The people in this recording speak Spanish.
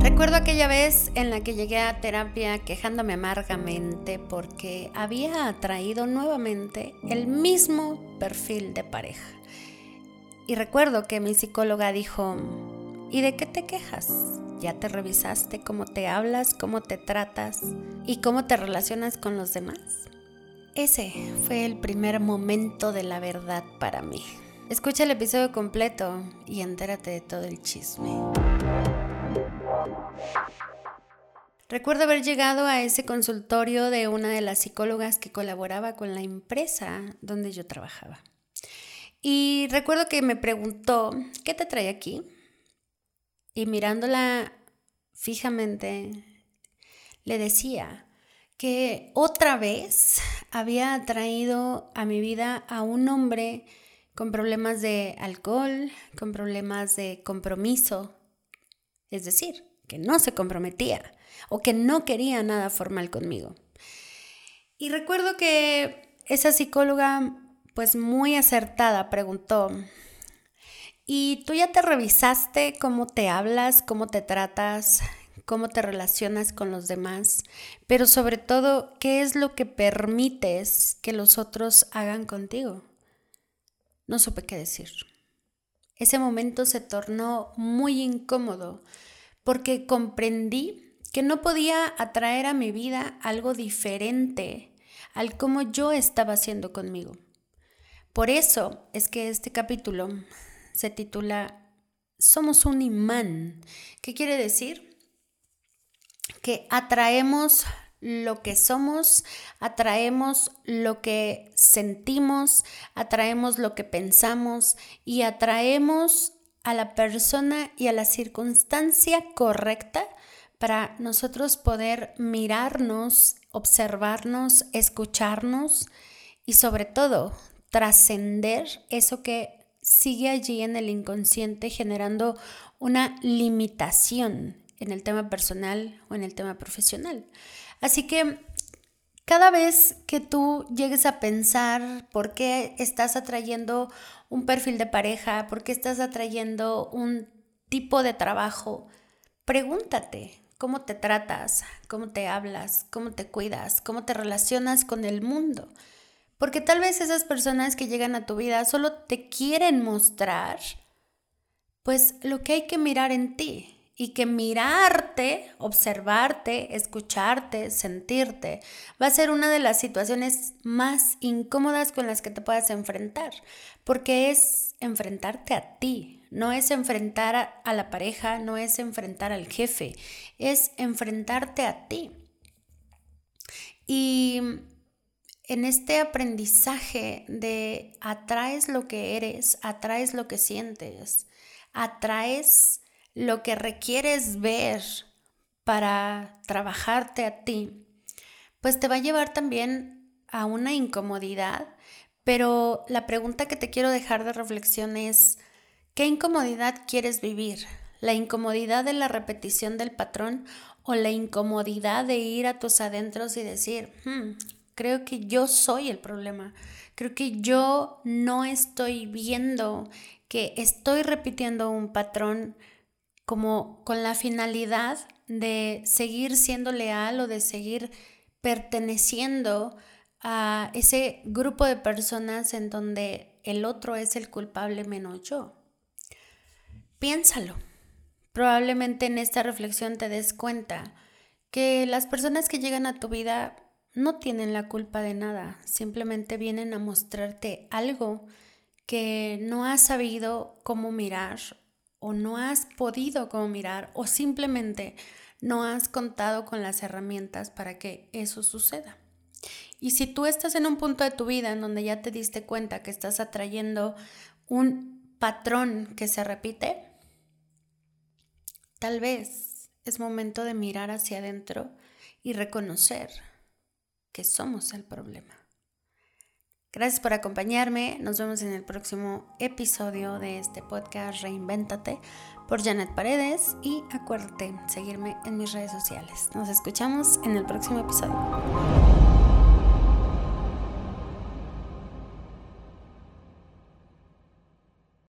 Recuerdo aquella vez en la que llegué a terapia quejándome amargamente porque había atraído nuevamente el mismo perfil de pareja. Y recuerdo que mi psicóloga dijo, ¿y de qué te quejas? ¿Ya te revisaste cómo te hablas, cómo te tratas y cómo te relacionas con los demás? Ese fue el primer momento de la verdad para mí. Escucha el episodio completo y entérate de todo el chisme. Recuerdo haber llegado a ese consultorio de una de las psicólogas que colaboraba con la empresa donde yo trabajaba. Y recuerdo que me preguntó, ¿qué te trae aquí? Y mirándola fijamente, le decía que otra vez había traído a mi vida a un hombre con problemas de alcohol, con problemas de compromiso, es decir, que no se comprometía o que no quería nada formal conmigo. Y recuerdo que esa psicóloga, pues muy acertada, preguntó, ¿y tú ya te revisaste cómo te hablas, cómo te tratas, cómo te relacionas con los demás, pero sobre todo, ¿qué es lo que permites que los otros hagan contigo? No supe qué decir. Ese momento se tornó muy incómodo porque comprendí que no podía atraer a mi vida algo diferente al como yo estaba haciendo conmigo. Por eso es que este capítulo se titula Somos un imán. ¿Qué quiere decir? Que atraemos lo que somos, atraemos lo que sentimos, atraemos lo que pensamos y atraemos a la persona y a la circunstancia correcta para nosotros poder mirarnos, observarnos, escucharnos y sobre todo trascender eso que sigue allí en el inconsciente generando una limitación en el tema personal o en el tema profesional. Así que cada vez que tú llegues a pensar por qué estás atrayendo un perfil de pareja, por qué estás atrayendo un tipo de trabajo, pregúntate cómo te tratas, cómo te hablas, cómo te cuidas, cómo te relacionas con el mundo. Porque tal vez esas personas que llegan a tu vida solo te quieren mostrar pues lo que hay que mirar en ti, y que mirarte, observarte, escucharte, sentirte, va a ser una de las situaciones más incómodas con las que te puedas enfrentar, porque es enfrentarte a ti, no es enfrentar a, la pareja, no es enfrentar al jefe, es enfrentarte a ti. Y en este aprendizaje de atraes lo que eres, atraes lo que sientes, atraes lo que requieres ver para trabajarte a ti, pues te va a llevar también a una incomodidad, pero la pregunta que te quiero dejar de reflexión es, ¿qué incomodidad quieres vivir? ¿La incomodidad de la repetición del patrón o la incomodidad de ir a tus adentros y decir, hmm, creo que yo soy el problema, creo que yo no estoy viendo que estoy repitiendo un patrón como con la finalidad de seguir siendo leal o de seguir perteneciendo a ese grupo de personas en donde el otro es el culpable menos yo. Piénsalo. Probablemente en esta reflexión te des cuenta que las personas que llegan a tu vida no tienen la culpa de nada, simplemente vienen a mostrarte algo que no has sabido cómo mirar o no has podido como mirar o simplemente no has contado con las herramientas para que eso suceda. Y si tú estás en un punto de tu vida en donde ya te diste cuenta que estás atrayendo un patrón que se repite, tal vez es momento de mirar hacia adentro y reconocer que somos el problema. Gracias por acompañarme. Nos vemos en el próximo episodio de este podcast Reinvéntate por Janet Paredes y acuérdate seguirme en mis redes sociales. Nos escuchamos en el próximo episodio.